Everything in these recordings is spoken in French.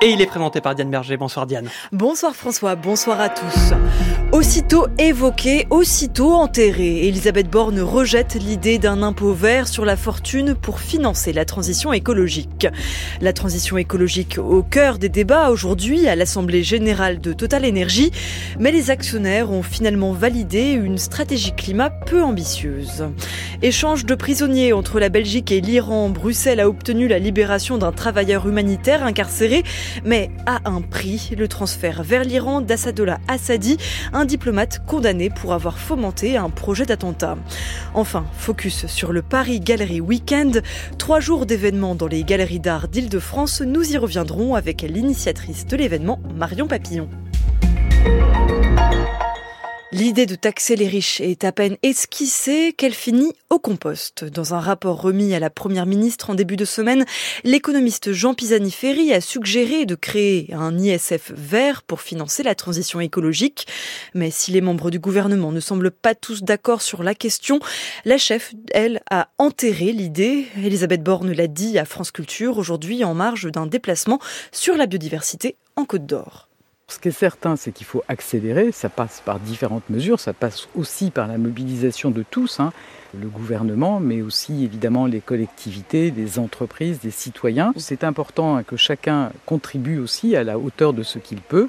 Et il est présenté par Diane Berger. Bonsoir Diane. Bonsoir François, bonsoir à tous. Aussitôt évoqué, aussitôt enterré, Elisabeth Borne rejette l'idée d'un impôt vert sur la fortune pour financer la transition écologique. La transition écologique au cœur des débats aujourd'hui à l'Assemblée générale de Total Energy, mais les actionnaires ont finalement validé une stratégie climat peu ambitieuse. Échange de prisonniers entre la Belgique et l'Iran, Bruxelles a obtenu la libération d'un travailleur humanitaire incarcéré mais à un prix, le transfert vers l'Iran d'Assadollah Assadi, un diplomate condamné pour avoir fomenté un projet d'attentat. Enfin, focus sur le Paris Galerie Weekend. Trois jours d'événements dans les galeries d'art d'Île-de-France. Nous y reviendrons avec l'initiatrice de l'événement, Marion Papillon. L'idée de taxer les riches est à peine esquissée qu'elle finit au compost. Dans un rapport remis à la Première ministre en début de semaine, l'économiste Jean Pisani-Ferry a suggéré de créer un ISF vert pour financer la transition écologique. Mais si les membres du gouvernement ne semblent pas tous d'accord sur la question, la chef, elle, a enterré l'idée. Elisabeth Borne l'a dit à France Culture aujourd'hui en marge d'un déplacement sur la biodiversité en Côte d'Or. Ce qui est certain, c'est qu'il faut accélérer. Ça passe par différentes mesures. Ça passe aussi par la mobilisation de tous, hein. le gouvernement, mais aussi évidemment les collectivités, les entreprises, les citoyens. C'est important que chacun contribue aussi à la hauteur de ce qu'il peut.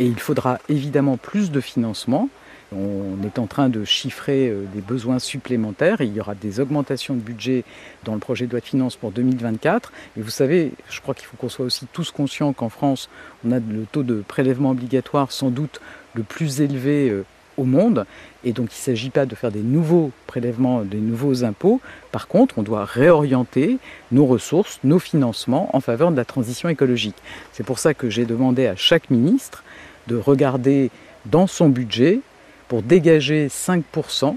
Et il faudra évidemment plus de financement. On est en train de chiffrer euh, des besoins supplémentaires. Il y aura des augmentations de budget dans le projet de loi de finances pour 2024. Et vous savez, je crois qu'il faut qu'on soit aussi tous conscients qu'en France, on a le taux de prélèvement obligatoire sans doute le plus élevé euh, au monde. Et donc il ne s'agit pas de faire des nouveaux prélèvements, des nouveaux impôts. Par contre, on doit réorienter nos ressources, nos financements en faveur de la transition écologique. C'est pour ça que j'ai demandé à chaque ministre de regarder dans son budget pour dégager 5%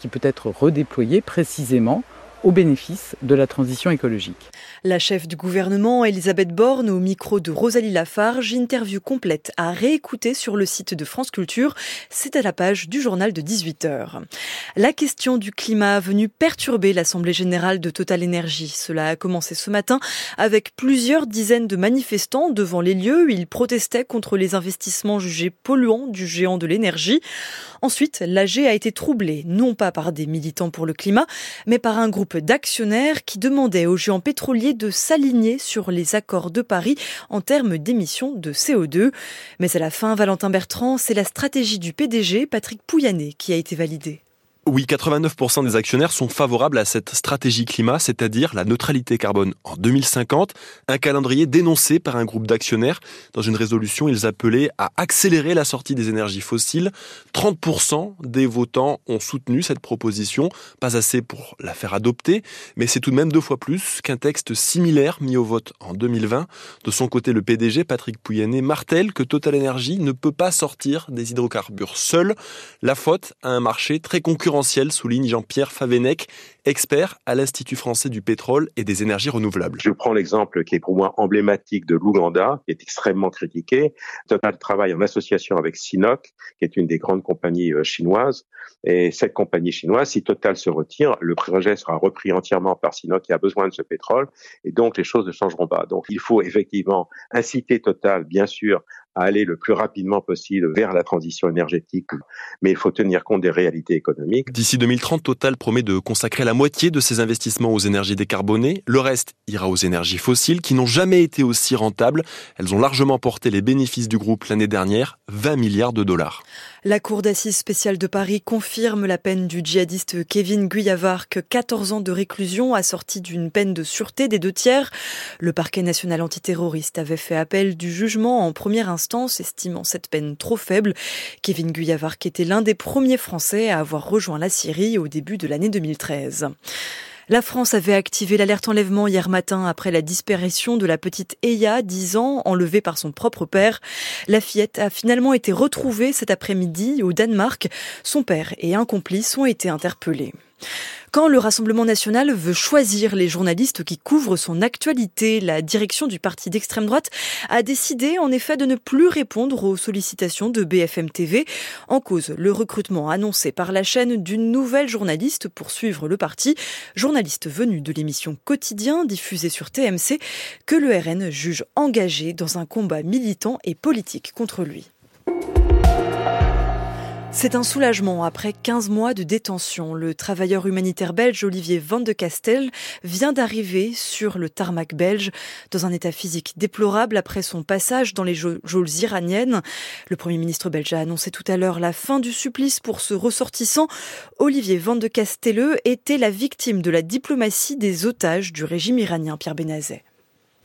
qui peut être redéployé précisément au bénéfice de la transition écologique. La chef du gouvernement, Elisabeth Borne, au micro de Rosalie Lafarge, interview complète à réécouter sur le site de France Culture. C'est à la page du journal de 18h. La question du climat a venu perturber l'Assemblée générale de Total Energy. Cela a commencé ce matin avec plusieurs dizaines de manifestants devant les lieux. Ils protestaient contre les investissements jugés polluants du géant de l'énergie. Ensuite, l'AG a été troublée, non pas par des militants pour le climat, mais par un groupe d'actionnaires qui demandaient aux géants pétroliers de s'aligner sur les accords de Paris en termes d'émissions de CO2. Mais à la fin, Valentin Bertrand, c'est la stratégie du PDG, Patrick Pouyanné, qui a été validée. Oui, 89% des actionnaires sont favorables à cette stratégie climat, c'est-à-dire la neutralité carbone en 2050, un calendrier dénoncé par un groupe d'actionnaires. Dans une résolution, ils appelaient à accélérer la sortie des énergies fossiles. 30% des votants ont soutenu cette proposition, pas assez pour la faire adopter, mais c'est tout de même deux fois plus qu'un texte similaire mis au vote en 2020. De son côté, le PDG, Patrick Pouyanné, martèle que Total Energy ne peut pas sortir des hydrocarbures seul. La faute à un marché très souligne Jean-Pierre Favenec, expert à l'Institut français du pétrole et des énergies renouvelables. Je prends l'exemple qui est pour moi emblématique de l'Ouganda, qui est extrêmement critiqué. Total travaille en association avec Sinok, qui est une des grandes compagnies euh, chinoises. Et cette compagnie chinoise, si Total se retire, le projet sera repris entièrement par Sinok qui a besoin de ce pétrole. Et donc, les choses ne changeront pas. Donc, il faut effectivement inciter Total, bien sûr, à aller le plus rapidement possible vers la transition énergétique, mais il faut tenir compte des réalités économiques. D'ici 2030, Total promet de consacrer la moitié de ses investissements aux énergies décarbonées. Le reste ira aux énergies fossiles qui n'ont jamais été aussi rentables. Elles ont largement porté les bénéfices du groupe l'année dernière, 20 milliards de dollars. La Cour d'assises spéciale de Paris confirme la peine du djihadiste Kevin Guyavark, 14 ans de réclusion assortie d'une peine de sûreté des deux tiers. Le parquet national antiterroriste avait fait appel du jugement en première instance, estimant cette peine trop faible. Kevin Guyavark était l'un des premiers Français à avoir rejoint la Syrie au début de l'année 2013. La France avait activé l'alerte enlèvement hier matin après la disparition de la petite Eya, 10 ans, enlevée par son propre père. La fillette a finalement été retrouvée cet après-midi au Danemark. Son père et un complice ont été interpellés. Quand le Rassemblement national veut choisir les journalistes qui couvrent son actualité, la direction du parti d'extrême droite a décidé en effet de ne plus répondre aux sollicitations de BFM TV. En cause, le recrutement annoncé par la chaîne d'une nouvelle journaliste pour suivre le parti, journaliste venue de l'émission Quotidien diffusée sur TMC, que le RN juge engagé dans un combat militant et politique contre lui. C'est un soulagement après 15 mois de détention. Le travailleur humanitaire belge Olivier Van de Castel vient d'arriver sur le tarmac belge dans un état physique déplorable après son passage dans les geôles iraniennes. Le Premier ministre belge a annoncé tout à l'heure la fin du supplice pour ce ressortissant. Olivier Van de Castel était la victime de la diplomatie des otages du régime iranien Pierre Benazet.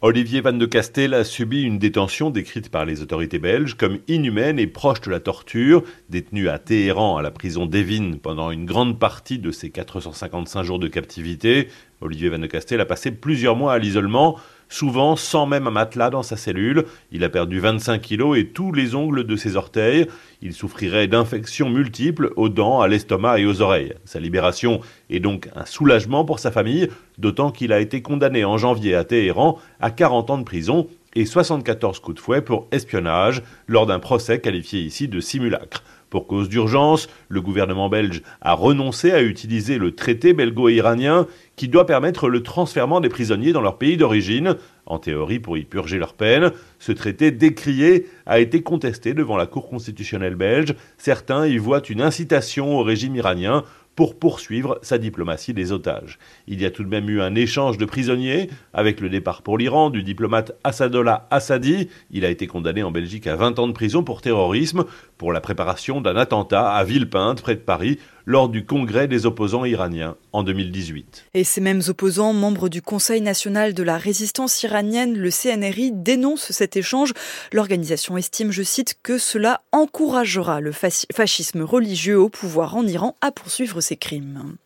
Olivier Van de Castel a subi une détention décrite par les autorités belges comme inhumaine et proche de la torture. Détenu à Téhéran, à la prison d'Evin, pendant une grande partie de ses 455 jours de captivité, Olivier Van de Castel a passé plusieurs mois à l'isolement souvent sans même un matelas dans sa cellule. Il a perdu 25 kilos et tous les ongles de ses orteils. Il souffrirait d'infections multiples aux dents, à l'estomac et aux oreilles. Sa libération est donc un soulagement pour sa famille, d'autant qu'il a été condamné en janvier à Téhéran à 40 ans de prison et 74 coups de fouet pour espionnage lors d'un procès qualifié ici de simulacre. Pour cause d'urgence, le gouvernement belge a renoncé à utiliser le traité belgo-iranien qui doit permettre le transfèrement des prisonniers dans leur pays d'origine, en théorie pour y purger leur peine. Ce traité décrié a été contesté devant la Cour constitutionnelle belge. Certains y voient une incitation au régime iranien pour poursuivre sa diplomatie des otages. Il y a tout de même eu un échange de prisonniers avec le départ pour l'Iran du diplomate Assadollah Assadi. Il a été condamné en Belgique à 20 ans de prison pour terrorisme pour la préparation d'un attentat à Villepinte près de Paris lors du congrès des opposants iraniens en 2018. Et ces mêmes opposants, membres du Conseil national de la résistance iranienne, le CNRI, dénoncent cet échange. L'organisation estime, je cite, que cela encouragera le fascisme religieux au pouvoir en Iran à poursuivre ses crimes.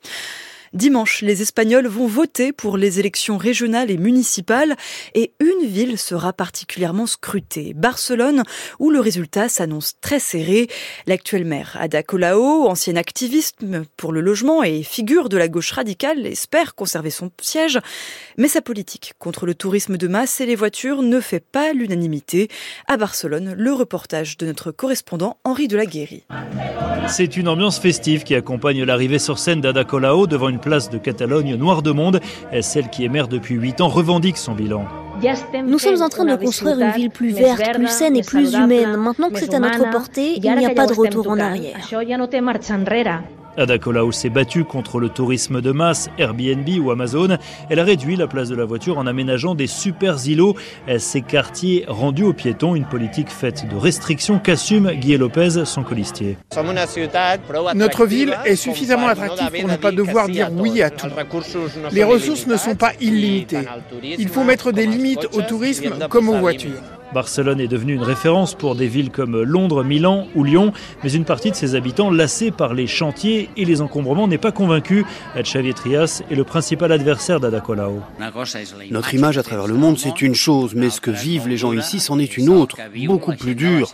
Dimanche, les Espagnols vont voter pour les élections régionales et municipales et une ville sera particulièrement scrutée, Barcelone, où le résultat s'annonce très serré. L'actuel maire Ada Colau, ancien activiste pour le logement et figure de la gauche radicale, espère conserver son siège, mais sa politique contre le tourisme de masse et les voitures ne fait pas l'unanimité. À Barcelone, le reportage de notre correspondant Henri Delaguéry. C'est une ambiance festive qui accompagne l'arrivée sur scène d'Ada Colau devant une place de Catalogne noire de monde. Celle qui est maire depuis 8 ans revendique son bilan. Nous sommes en train de construire une ville plus verte, plus saine et plus humaine. Maintenant que c'est à notre portée, il n'y a pas de retour en arrière. Ada Colau s'est battue contre le tourisme de masse, Airbnb ou Amazon. Elle a réduit la place de la voiture en aménageant des super îlots. Ces quartiers rendus aux piétons, une politique faite de restrictions qu'assume Guy Lopez, son colistier. Notre ville est suffisamment attractive pour ne pas devoir dire oui à tout. Les ressources ne sont pas illimitées. Il faut mettre des limites au tourisme comme aux voitures. Barcelone est devenue une référence pour des villes comme Londres, Milan ou Lyon, mais une partie de ses habitants, lassés par les chantiers et les encombrements, n'est pas convaincue. Xavier Trias est le principal adversaire d'Ada Colau. Notre image à travers le monde, c'est une chose, mais ce que vivent les gens ici, c'en est une autre, beaucoup plus dure.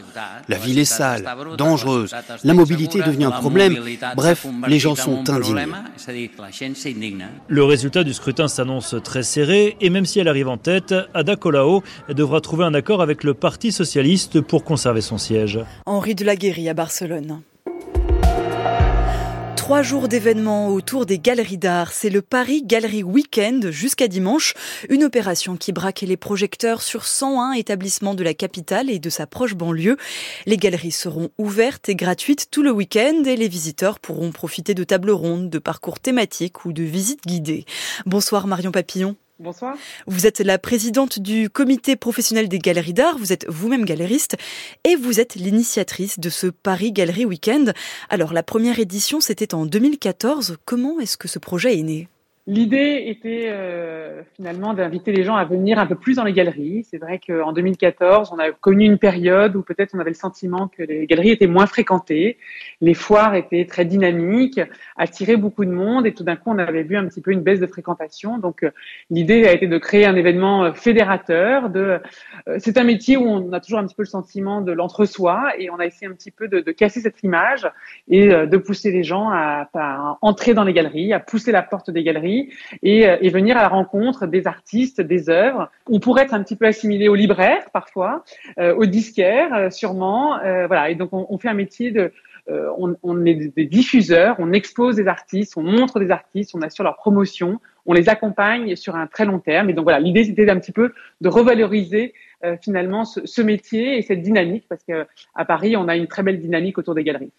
La ville est sale, dangereuse, la mobilité devient un problème. Bref, les gens sont indignés. Le résultat du scrutin s'annonce très serré, et même si elle arrive en tête, Ada Colau devra trouver un accord avec avec le Parti socialiste pour conserver son siège. Henri de la à Barcelone. Trois jours d'événements autour des galeries d'art. C'est le Paris Galerie Weekend jusqu'à dimanche. Une opération qui braque les projecteurs sur 101 établissements de la capitale et de sa proche banlieue. Les galeries seront ouvertes et gratuites tout le week-end et les visiteurs pourront profiter de tables rondes, de parcours thématiques ou de visites guidées. Bonsoir Marion Papillon. Bonsoir. Vous êtes la présidente du comité professionnel des galeries d'art, vous êtes vous-même galériste et vous êtes l'initiatrice de ce Paris Galerie Weekend. Alors la première édition c'était en 2014, comment est-ce que ce projet est né? L'idée était euh, finalement d'inviter les gens à venir un peu plus dans les galeries. C'est vrai qu'en 2014, on a connu une période où peut-être on avait le sentiment que les galeries étaient moins fréquentées, les foires étaient très dynamiques, attiraient beaucoup de monde et tout d'un coup on avait vu un petit peu une baisse de fréquentation. Donc euh, l'idée a été de créer un événement euh, fédérateur. C'est un métier où on a toujours un petit peu le sentiment de l'entre-soi et on a essayé un petit peu de, casser cette image et de pousser les gens à entrer dans les galeries, à pousser la porte des galeries euh, et, venir à la rencontre des artistes, des œuvres. On pourrait être un petit peu assimilé aux libraires parfois, euh, aux disquaires euh, sûrement. voilà, et donc on, fait un métier de on, on, est des diffuseurs, on expose des artistes, on montre des artistes, on assure leur promotion, on les accompagne sur un très long terme. Et donc voilà, l'idée c'était d'un petit peu de revaloriser euh, finalement ce, métier et cette dynamique parce qu'à Paris on a une très belle dynamique autour des galeries.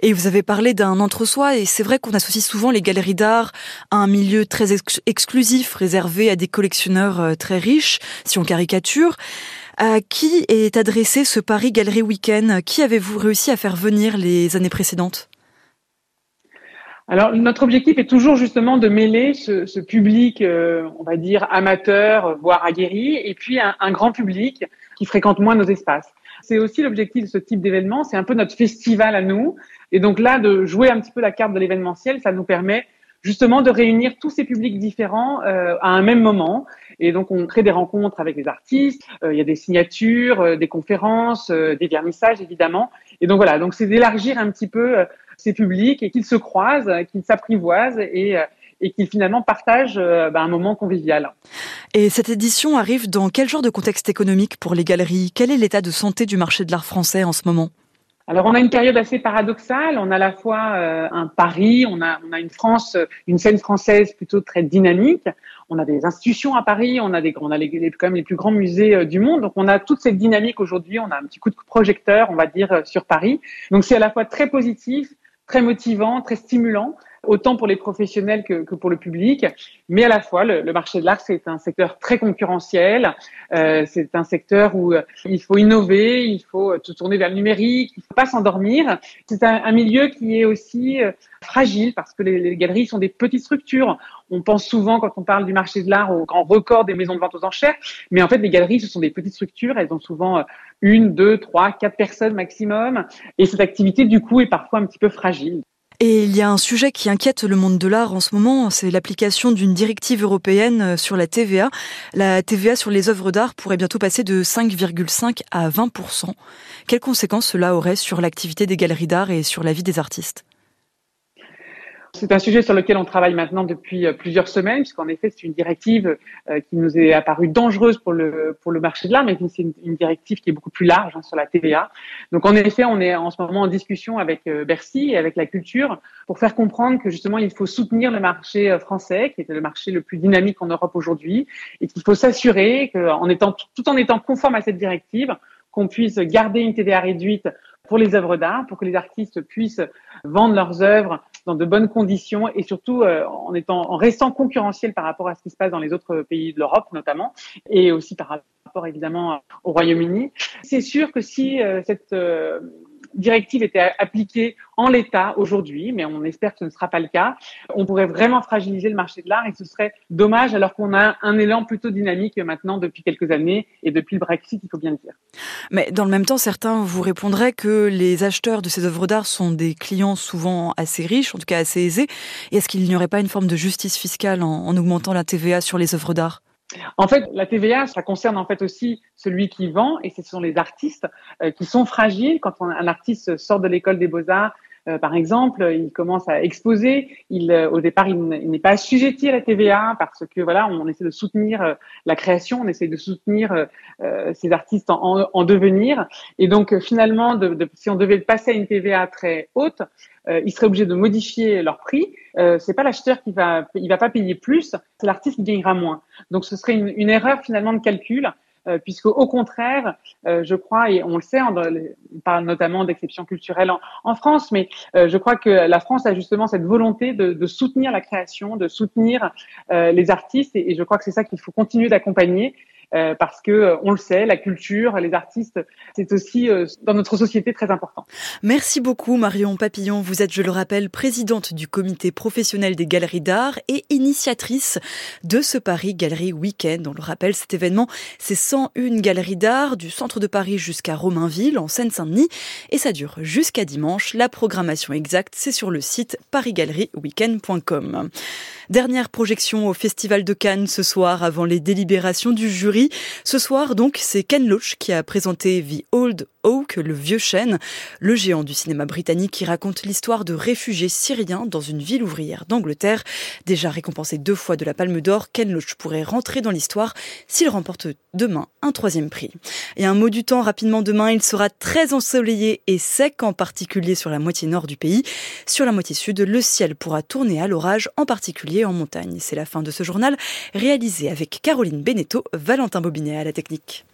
Et vous avez parlé d'un entre-soi et c'est vrai qu'on associe souvent les galeries d'art à un milieu très exclusif réservé à des collectionneurs euh, très riches, si on caricature. À qui est adressé ce Paris Galerie Week-end? Qui avez-vous réussi à faire venir les années précédentes? Alors notre objectif est toujours justement de mêler ce, ce public, euh, on va dire amateur, voire aguerri, et puis un, un, grand public qui fréquente moins nos espaces. C'est aussi l'objectif de ce type d'événement, c'est un peu notre festival à nous. Et donc là, de jouer un petit peu la carte de l'événementiel, ça nous permet justement de réunir tous ces publics différents euh, à un même moment. Et donc, on crée des rencontres avec les artistes. Euh, il y a des signatures, des conférences, des vernissages, évidemment. Et donc voilà. Donc, c'est d'élargir un petit peu ces publics et qu'ils se croisent, qu'ils s'apprivoisent et, euh, et qu'ils finalement partagent euh, bah, un moment convivial. Et cette édition arrive dans quel genre de contexte économique pour les galeries? Quel est l'état de santé du marché de l'art français en ce moment? Alors on a une période assez paradoxale. On a à la fois euh, un Paris, on a, on a une France, une scène française plutôt très dynamique. On a des institutions à Paris, on a des, on a les, quand même les plus grands musées du monde. Donc on a toute cette dynamique aujourd'hui. On a un petit coup de projecteur, on va dire, sur Paris. Donc c'est à la fois très positif, très motivant, très stimulant, autant pour les professionnels que, que pour le public. Mais à la fois, le, le marché de l'art, c'est un secteur très concurrentiel. Euh, c'est un secteur où euh, il faut innover, il faut se tourner vers le numérique, il ne faut pas s'endormir. C'est un, un, milieu qui est aussi euh, fragile parce que les, les, galeries sont des petites structures. On pense souvent, quand on parle du marché de l'art, au grand record des maisons de vente aux enchères. Mais en fait, les galeries, ce sont des petites structures. Elles ont souvent une, deux, trois, quatre personnes maximum. Et cette activité, du coup, est parfois un petit peu fragile. Et il y a un sujet qui inquiète le monde de l'art en ce moment, c'est l'application d'une directive européenne euh, sur la TVA. La TVA sur les œuvres d'art pourrait bientôt passer de 5,5 à 20% Quelles conséquences cela aurait sur l'activité des galeries d'art et sur la vie des artistes? C'est un sujet sur lequel on travaille maintenant depuis euh, plusieurs semaines, puisqu'en effet, c'est une directive euh, qui nous est apparue dangereuse pour le, pour le marché de l'art, mais c'est une, directive qui est beaucoup plus large hein, sur la TVA. Donc, en effet, on est en ce moment en discussion avec euh, Bercy et avec la culture pour faire comprendre que justement, il faut soutenir le marché français, qui est le marché le plus dynamique en Europe aujourd'hui, et qu'il faut s'assurer qu'en étant, tout en étant conforme à cette directive, qu'on puisse garder une TVA réduite pour les œuvres d'art, pour que les artistes puissent vendre leurs œuvres dans de bonnes conditions et surtout euh, en étant en restant concurrentiel par rapport à ce qui se passe dans les autres pays de l'Europe notamment et aussi par rapport évidemment au Royaume-Uni. C'est sûr que si euh, cette euh, directive était appliquée en l'état aujourd'hui, mais on espère que ce ne sera pas le cas, on pourrait vraiment fragiliser le marché de l'art et ce serait dommage alors qu'on a un élan plutôt dynamique maintenant depuis quelques années et depuis le Brexit, il faut bien le dire. Mais dans le même temps, certains vous répondraient que les acheteurs de ces œuvres d'art sont des clients souvent assez riches, en tout cas assez aisés. Est-ce qu'il n'y aurait pas une forme de justice fiscale en, en augmentant la TVA sur les œuvres d'art? En fait, la TVA, ça concerne en fait aussi celui qui vend, et ce sont les artistes euh, qui sont fragiles. Quand un artiste sort de l'école des beaux-arts, euh, par exemple, il commence à exposer. Il, euh, au départ, il n'est pas assujetti à la TVA parce que voilà, on essaie de soutenir la création, on essaie de soutenir ces artistes en, en, devenir. Et donc, finalement, de, de, si on devait passer à une TVA très haute, euh, ils seraient obligés de modifier leur prix. Euh, c'est pas l'acheteur qui va, il va pas payer plus, c'est l'artiste qui gagnera moins. Donc ce serait une, une erreur finalement de calcul. Euh, puisque au contraire, euh, je crois, et on le sait, on, parle notamment d'exception culturelle en, France, mais euh, je crois que la France a justement cette volonté de, de soutenir la création, de soutenir les artistes, et, et, je crois que c'est ça qu'il faut continuer d'accompagner. Parce que on le sait, la culture, les artistes, c'est aussi dans notre société très important. Merci beaucoup Marion Papillon. Vous êtes, je le rappelle, présidente du comité professionnel des galeries d'art et initiatrice de ce Paris Galerie Week-end. On le rappelle, cet événement, c'est 101 galeries d'art du centre de Paris jusqu'à Romainville en Seine-Saint-Denis et ça dure jusqu'à dimanche. La programmation exacte, c'est sur le site parisgalerieweekend.com. Dernière projection au Festival de Cannes ce soir avant les délibérations du jury. Ce soir donc, c'est Ken Loach qui a présenté The Old Oak, le vieux chêne, le géant du cinéma britannique qui raconte l'histoire de réfugiés syriens dans une ville ouvrière d'Angleterre. Déjà récompensé deux fois de la Palme d'Or, Ken Loach pourrait rentrer dans l'histoire s'il remporte demain un troisième prix. Et un mot du temps rapidement demain, il sera très ensoleillé et sec, en particulier sur la moitié nord du pays. Sur la moitié sud, le ciel pourra tourner à l'orage, en particulier en montagne. C'est la fin de ce journal, réalisé avec Caroline Beneteau, Valentin Bobinet à la technique.